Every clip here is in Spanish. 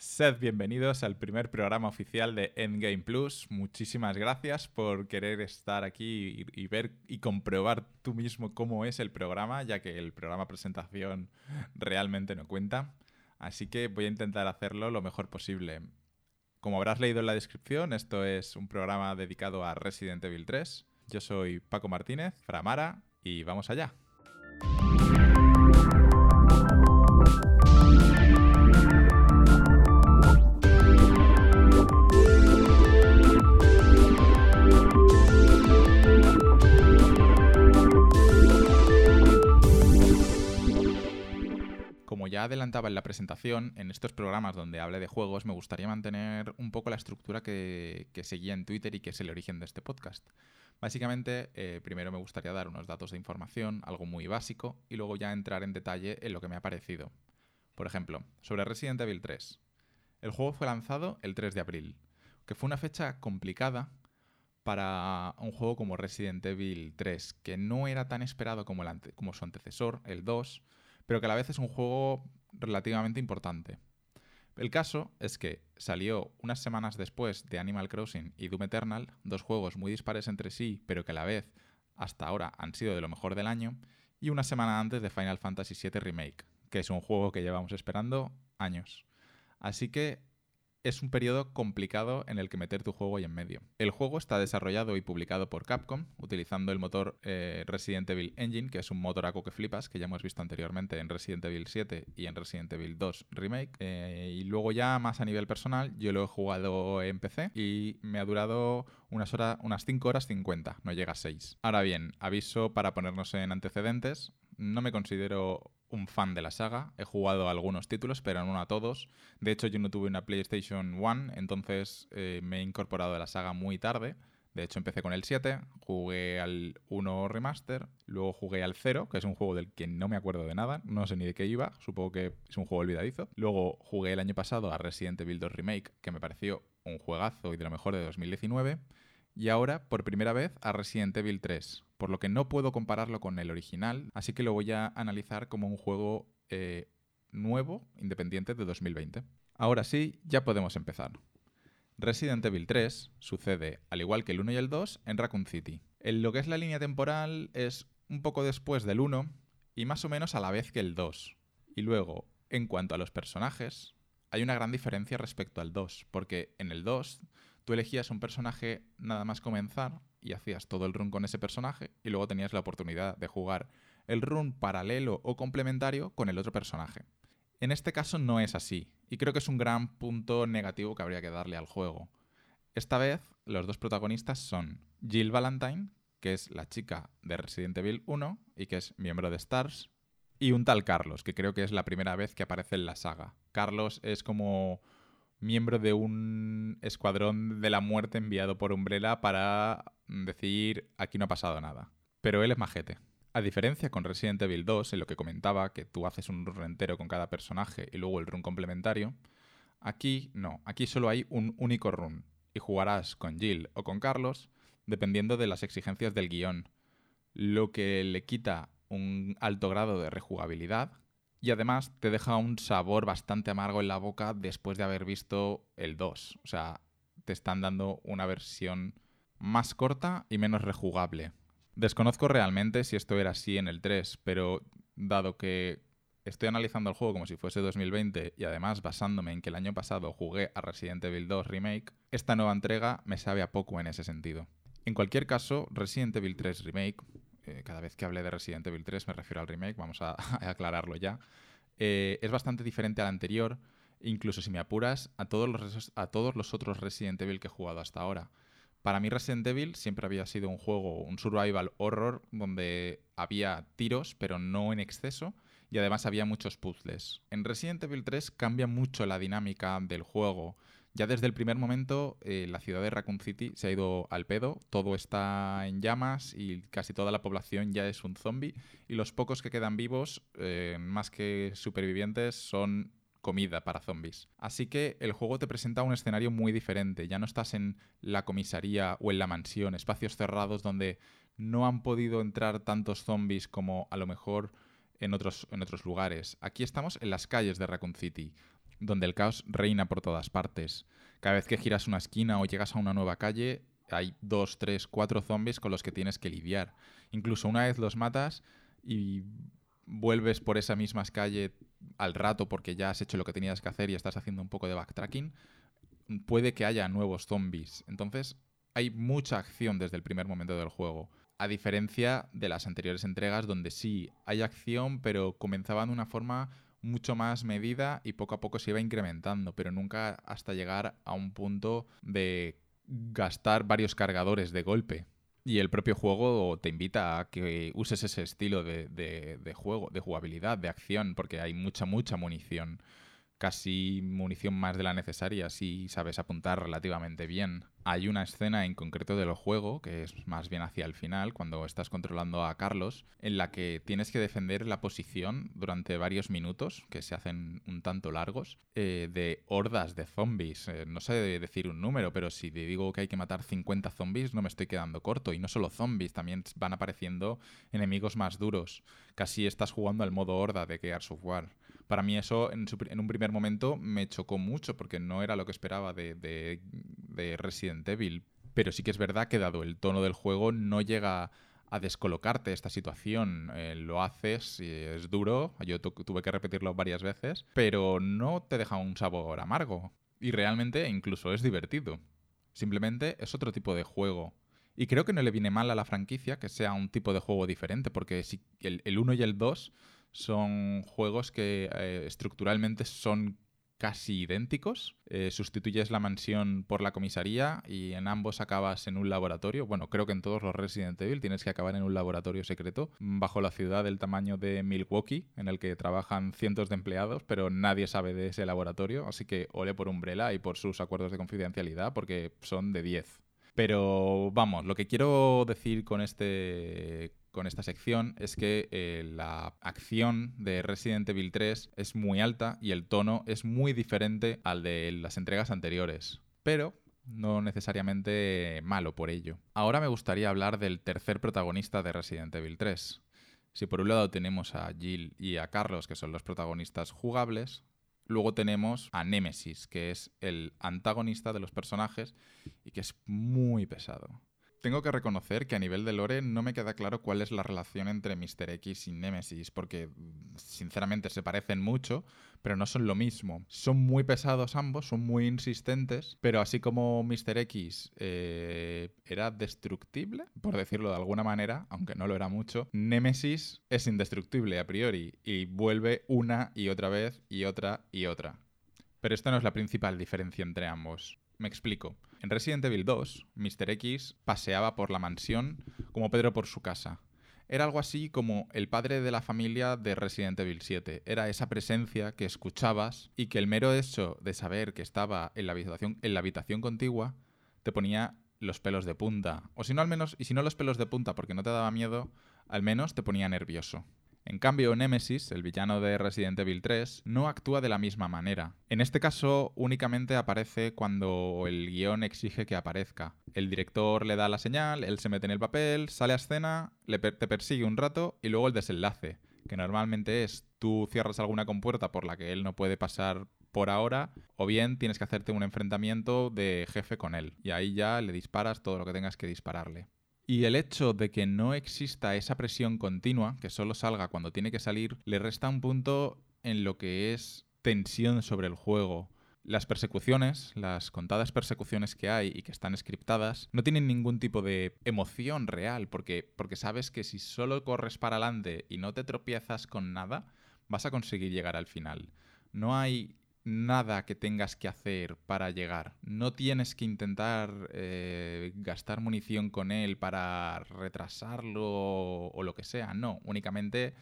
Sed bienvenidos al primer programa oficial de Endgame Plus. Muchísimas gracias por querer estar aquí y, ver y comprobar tú mismo cómo es el programa, ya que el programa presentación realmente no cuenta. Así que voy a intentar hacerlo lo mejor posible. Como habrás leído en la descripción, esto es un programa dedicado a Resident Evil 3. Yo soy Paco Martínez, Framara, y vamos allá. Adelantaba en la presentación, en estos programas donde hable de juegos me gustaría mantener un poco la estructura que, que seguía en Twitter y que es el origen de este podcast. Básicamente, eh, primero me gustaría dar unos datos de información, algo muy básico, y luego ya entrar en detalle en lo que me ha parecido. Por ejemplo, sobre Resident Evil 3. El juego fue lanzado el 3 de abril, que fue una fecha complicada para un juego como Resident Evil 3, que no era tan esperado como, el como su antecesor, el 2, pero que a la vez es un juego relativamente importante. El caso es que salió unas semanas después de Animal Crossing y Doom Eternal, dos juegos muy dispares entre sí, pero que a la vez hasta ahora han sido de lo mejor del año, y una semana antes de Final Fantasy VII Remake, que es un juego que llevamos esperando años. Así que es un periodo complicado en el que meter tu juego ahí en medio. El juego está desarrollado y publicado por Capcom, utilizando el motor eh, Resident Evil Engine, que es un motor aco que flipas, que ya hemos visto anteriormente en Resident Evil 7 y en Resident Evil 2 Remake. Eh, y luego ya más a nivel personal, yo lo he jugado en PC y me ha durado unas, horas, unas 5 horas 50, no llega a 6. Ahora bien, aviso para ponernos en antecedentes, no me considero un fan de la saga. He jugado algunos títulos, pero no a todos. De hecho, yo no tuve una PlayStation 1, entonces eh, me he incorporado a la saga muy tarde. De hecho, empecé con el 7, jugué al 1 Remaster, luego jugué al 0, que es un juego del que no me acuerdo de nada, no sé ni de qué iba, supongo que es un juego olvidadizo. Luego jugué el año pasado a Resident Evil 2 Remake, que me pareció un juegazo y de lo mejor de 2019. Y ahora, por primera vez, a Resident Evil 3, por lo que no puedo compararlo con el original, así que lo voy a analizar como un juego eh, nuevo, independiente de 2020. Ahora sí, ya podemos empezar. Resident Evil 3 sucede, al igual que el 1 y el 2, en Raccoon City. En lo que es la línea temporal es un poco después del 1 y más o menos a la vez que el 2. Y luego, en cuanto a los personajes, hay una gran diferencia respecto al 2, porque en el 2 tú elegías un personaje nada más comenzar y hacías todo el run con ese personaje y luego tenías la oportunidad de jugar el run paralelo o complementario con el otro personaje. En este caso no es así, y creo que es un gran punto negativo que habría que darle al juego. Esta vez los dos protagonistas son Jill Valentine, que es la chica de Resident Evil 1 y que es miembro de Stars, y un tal Carlos, que creo que es la primera vez que aparece en la saga. Carlos es como miembro de un escuadrón de la muerte enviado por Umbrella para decir aquí no ha pasado nada. Pero él es majete. A diferencia con Resident Evil 2, en lo que comentaba que tú haces un run entero con cada personaje y luego el run complementario, aquí no, aquí solo hay un único run y jugarás con Jill o con Carlos dependiendo de las exigencias del guion, lo que le quita un alto grado de rejugabilidad y además te deja un sabor bastante amargo en la boca después de haber visto el 2. O sea, te están dando una versión más corta y menos rejugable. Desconozco realmente si esto era así en el 3, pero dado que estoy analizando el juego como si fuese 2020 y además basándome en que el año pasado jugué a Resident Evil 2 Remake, esta nueva entrega me sabe a poco en ese sentido. En cualquier caso, Resident Evil 3 Remake eh, cada vez que hable de Resident Evil 3 me refiero al remake, vamos a, aclararlo ya, eh, es bastante diferente al anterior, incluso si me apuras, a todos, los, a todos los otros Resident Evil que he jugado hasta ahora. Para mí Resident Evil siempre había sido un juego, un survival horror, donde había tiros, pero no en exceso, y además había muchos puzzles. En Resident Evil 3 cambia mucho la dinámica del juego. Ya desde el primer momento, eh, la ciudad de Raccoon City se ha ido al pedo, todo está en llamas y casi toda la población ya es un zombie. Y los pocos que quedan vivos, eh, más que supervivientes, son comida para zombies. Así que el juego te presenta un escenario muy diferente. Ya no estás en la comisaría o en la mansión, espacios cerrados donde no han podido entrar tantos zombies como a lo mejor en otros, en otros lugares. Aquí estamos en las calles de Raccoon City, donde el caos reina por todas partes. Cada vez que giras una esquina o llegas a una nueva calle, hay dos, tres, cuatro zombies con los que tienes que lidiar. Incluso una vez los matas y vuelves por esa misma calle al rato porque ya has hecho lo que tenías que hacer y estás haciendo un poco de backtracking, puede que haya nuevos zombies. Entonces, hay mucha acción desde el primer momento del juego. A diferencia de las anteriores entregas donde sí hay acción, pero comenzaba de una forma mucho más medida y poco a poco se iba incrementando, pero nunca hasta llegar a un punto de gastar varios cargadores de golpe. Y el propio juego te invita a que uses ese estilo de, de, juego, de jugabilidad, de acción, porque hay mucha, mucha munición casi munición más de la necesaria si sabes apuntar relativamente bien. Hay una escena en concreto del juego, que es más bien hacia el final, cuando estás controlando a Carlos, en la que tienes que defender la posición durante varios minutos, que se hacen un tanto largos, eh, de hordas de zombies. Eh, no sé decir un número, pero si te digo que hay que matar 50 zombies, no me estoy quedando corto. Y no solo zombies, también van apareciendo enemigos más duros. Casi estás jugando al modo horda de Gears of War para mí eso en, un primer momento me chocó mucho porque no era lo que esperaba de, Resident Evil. Pero sí que es verdad que dado el tono del juego no llega a descolocarte esta situación. Eh, lo haces y es duro, yo tuve que repetirlo varias veces, pero no te deja un sabor amargo. Y realmente incluso es divertido. Simplemente es otro tipo de juego. Y creo que no le viene mal a la franquicia que sea un tipo de juego diferente, porque si el 1 y el 2 son juegos que eh, estructuralmente son casi idénticos. Eh, sustituyes la mansión por la comisaría y en ambos acabas en un laboratorio. Bueno, creo que en todos los Resident Evil tienes que acabar en un laboratorio secreto bajo la ciudad del tamaño de Milwaukee, en el que trabajan cientos de empleados, pero nadie sabe de ese laboratorio. Así que ole por Umbrella y por sus acuerdos de confidencialidad, porque son de 10. Pero vamos, lo que quiero decir con este con esta sección es que eh, la acción de Resident Evil 3 es muy alta y el tono es muy diferente al de las entregas anteriores. Pero no necesariamente malo por ello. Ahora me gustaría hablar del tercer protagonista de Resident Evil 3. Si por un lado tenemos a Jill y a Carlos, que son los protagonistas jugables, luego tenemos a Nemesis, que es el antagonista de los personajes y que es muy pesado. Tengo que reconocer que a nivel de lore no me queda claro cuál es la relación entre Mr. X y Nemesis, porque sinceramente se parecen mucho, pero no son lo mismo. Son muy pesados ambos, son muy insistentes, pero así como Mr. X eh, era destructible, por decirlo de alguna manera, aunque no lo era mucho, Nemesis es indestructible a priori y vuelve una y otra vez y otra y otra. Pero esta no es la principal diferencia entre ambos. Me explico. En Resident Evil 2, Mr. X paseaba por la mansión como Pedro por su casa. Era algo así como el padre de la familia de Resident Evil 7. Era esa presencia que escuchabas y que el mero hecho de saber que estaba en la habitación, en la habitación contigua te ponía los pelos de punta. O si no, al menos, y si no los pelos de punta porque no te daba miedo, al menos te ponía nervioso. En cambio, Nemesis, el villano de Resident Evil 3, no actúa de la misma manera. En este caso, únicamente aparece cuando el guion exige que aparezca. El director le da la señal, él se mete en el papel, sale a escena, te persigue un rato y luego el desenlace, que normalmente es tú cierras alguna compuerta por la que él no puede pasar por ahora, o bien tienes que hacerte un enfrentamiento de jefe con él, y ahí ya le disparas todo lo que tengas que dispararle. Y el hecho de que no exista esa presión continua, que solo salga cuando tiene que salir, le resta un punto en lo que es tensión sobre el juego. Las persecuciones, las contadas persecuciones que hay y que están scriptadas, no tienen ningún tipo de emoción real, porque, porque sabes que si solo corres para adelante y no te tropiezas con nada, vas a conseguir llegar al final. No hay nada que tengas que hacer para llegar. No tienes que intentar eh, gastar munición con él para retrasarlo o, lo que sea. No, únicamente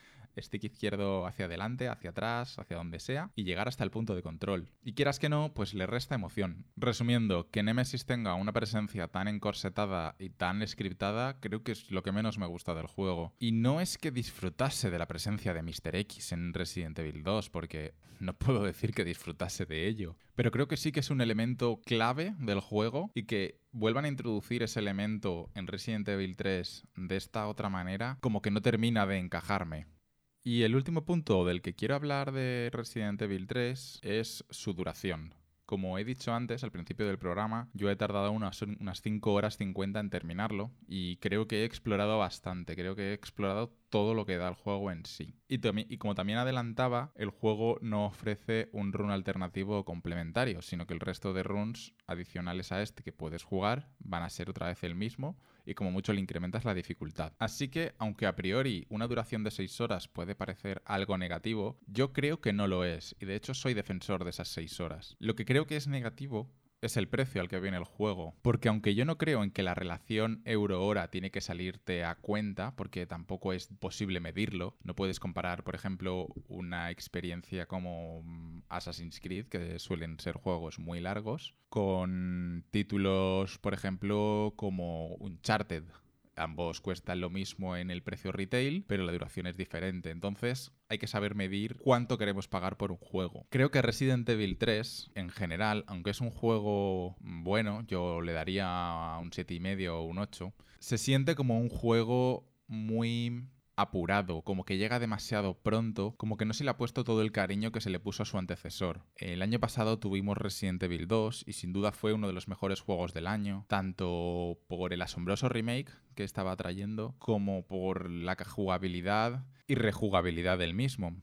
stick izquierdo hacia adelante, hacia atrás, hacia donde sea, y llegar hasta el punto de control. Y quieras que no, pues le resta emoción. Resumiendo, que Nemesis tenga una presencia tan encorsetada y tan scriptada, creo que es lo que menos me gusta del juego. Y no es que disfrutase de la presencia de Mr. X en Resident Evil 2, porque no puedo decir que disfrutase de ello. Pero creo que sí que es un elemento clave del juego y que vuelvan a introducir ese elemento en Resident Evil 3 de esta otra manera, como que no termina de encajarme. Y el último punto del que quiero hablar de Resident Evil 3 es su duración. Como he dicho antes, al principio del programa, yo he tardado unas, unas 5 horas 50 en terminarlo y creo que he explorado bastante, creo que he explorado todo lo que da el juego en sí. Y, como también adelantaba, el juego no ofrece un run alternativo o complementario, sino que el resto de runs adicionales a este que puedes jugar van a ser otra vez el mismo y como mucho le incrementas la dificultad. Así que, aunque a priori una duración de 6 horas puede parecer algo negativo, yo creo que no lo es, y de hecho soy defensor de esas 6 horas. Lo que creo que es negativo es el precio al que viene el juego. Porque aunque yo no creo en que la relación euro-hora tiene que salirte a cuenta, porque tampoco es posible medirlo, no puedes comparar, por ejemplo, una experiencia como mm, Assassin's Creed, que suelen ser juegos muy largos, con títulos, por ejemplo, como Uncharted ambos cuestan lo mismo en el precio retail, pero la duración es diferente. Entonces hay que saber medir cuánto queremos pagar por un juego. Creo que Resident Evil 3, en general, aunque es un juego bueno, yo le daría un 7,5 o un 8, se siente como un juego muy apurado, como que llega demasiado pronto, como que no se le ha puesto todo el cariño que se le puso a su antecesor. El año pasado tuvimos Resident Evil 2 y sin duda fue uno de los mejores juegos del año, tanto por el asombroso remake que estaba trayendo, como por la jugabilidad y rejugabilidad del mismo.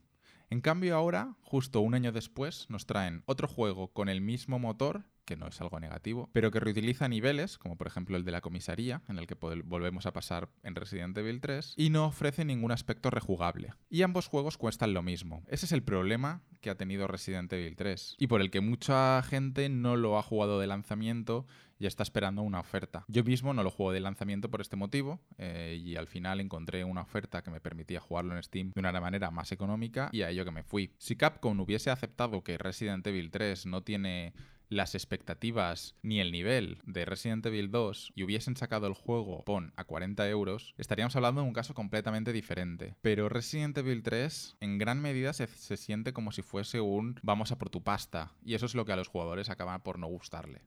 En cambio ahora, justo un año después, nos traen otro juego con el mismo motor que no es algo negativo, pero que reutiliza niveles, como por ejemplo el de la comisaría, en el que volvemos a pasar en Resident Evil 3, y no ofrece ningún aspecto rejugable. Y ambos juegos cuestan lo mismo. Ese es el problema que ha tenido Resident Evil 3, y por el que mucha gente no lo ha jugado de lanzamiento y está esperando una oferta. Yo mismo no lo juego de lanzamiento por este motivo, eh, y al final encontré una oferta que me permitía jugarlo en Steam de una manera más económica, y a ello que me fui. Si Capcom hubiese aceptado que Resident Evil 3 no tiene las expectativas ni el nivel de Resident Evil 2 y hubiesen sacado el juego PON a 40 euros, estaríamos hablando de un caso completamente diferente. Pero Resident Evil 3 en gran medida se, se siente como si fuese un vamos a por tu pasta y eso es lo que a los jugadores acaba por no gustarle.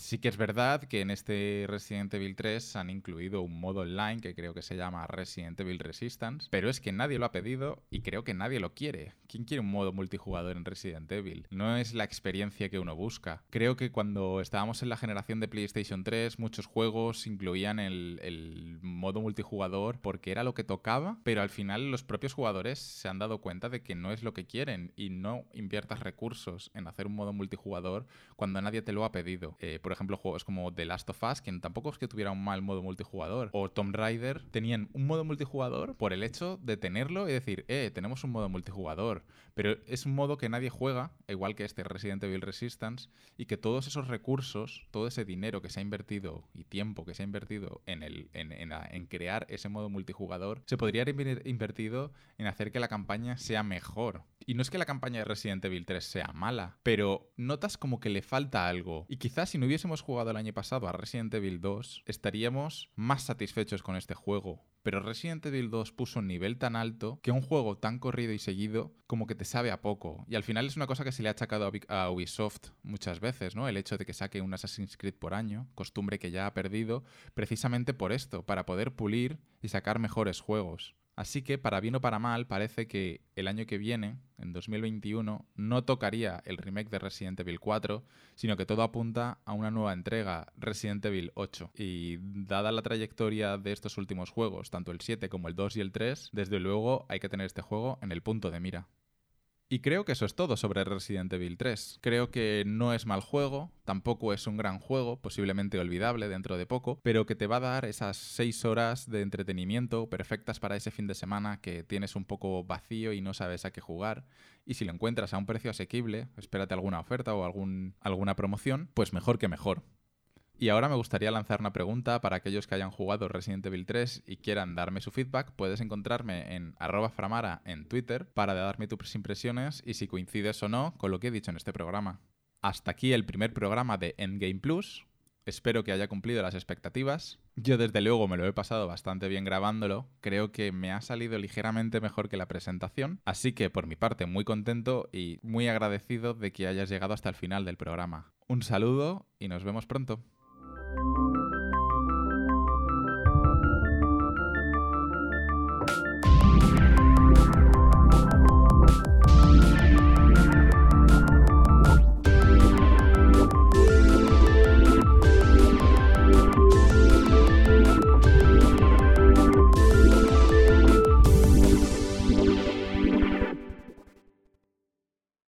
Sí que es verdad que en este Resident Evil 3 han incluido un modo online que creo que se llama Resident Evil Resistance, pero es que nadie lo ha pedido y creo que nadie lo quiere. ¿Quién quiere un modo multijugador en Resident Evil? No es la experiencia que uno busca. Creo que cuando estábamos en la generación de PlayStation 3, muchos juegos incluían el, modo multijugador porque era lo que tocaba, pero al final los propios jugadores se han dado cuenta de que no es lo que quieren y no inviertas recursos en hacer un modo multijugador cuando nadie te lo ha pedido. Eh, por ejemplo, juegos como The Last of Us, que tampoco es que tuviera un mal modo multijugador, o Tomb Raider, tenían un modo multijugador por el hecho de tenerlo y decir, eh, tenemos un modo multijugador. Pero es un modo que nadie juega, igual que este Resident Evil Resistance, y que todos esos recursos, todo ese dinero que se ha invertido y tiempo que se ha invertido en, el, en, en crear ese modo multijugador, se podría haber invertido en hacer que la campaña sea mejor. Y no es que la campaña de Resident Evil 3 sea mala, pero notas como que le falta algo. Y quizás si no hubiésemos jugado el año pasado a Resident Evil 2, estaríamos más satisfechos con este juego. Pero Resident Evil 2 puso un nivel tan alto que un juego tan corrido y seguido como que te sabe a poco. Y al final es una cosa que se le ha achacado a Ubisoft muchas veces, ¿no? El hecho de que saque un Assassin's Creed por año, costumbre que ya ha perdido, precisamente por esto, para poder pulir y sacar mejores juegos. Así que, para bien o para mal, parece que el año que viene, en 2021, no tocaría el remake de Resident Evil 4, sino que todo apunta a una nueva entrega, Resident Evil 8. Y dada la trayectoria de estos últimos juegos, tanto el 7 como el 2 y el 3, desde luego hay que tener este juego en el punto de mira. Y creo que eso es todo sobre Resident Evil 3. Creo que no es mal juego, tampoco es un gran juego, posiblemente olvidable dentro de poco, pero que te va a dar esas 6 horas de entretenimiento perfectas para ese fin de semana que tienes un poco vacío y no sabes a qué jugar. Y si lo encuentras a un precio asequible, espérate alguna oferta o algún, alguna promoción, pues mejor que mejor. Y ahora me gustaría lanzar una pregunta para aquellos que hayan jugado Resident Evil 3 y quieran darme su feedback. Puedes encontrarme en framara en Twitter para darme tus impresiones y si coincides o no con lo que he dicho en este programa. Hasta aquí el primer programa de Endgame Plus. Espero que haya cumplido las expectativas. Yo desde luego me lo he pasado bastante bien grabándolo. Creo que me ha salido ligeramente mejor que la presentación. Así que por mi parte muy contento y muy agradecido de que hayas llegado hasta el final del programa. Un saludo y nos vemos pronto.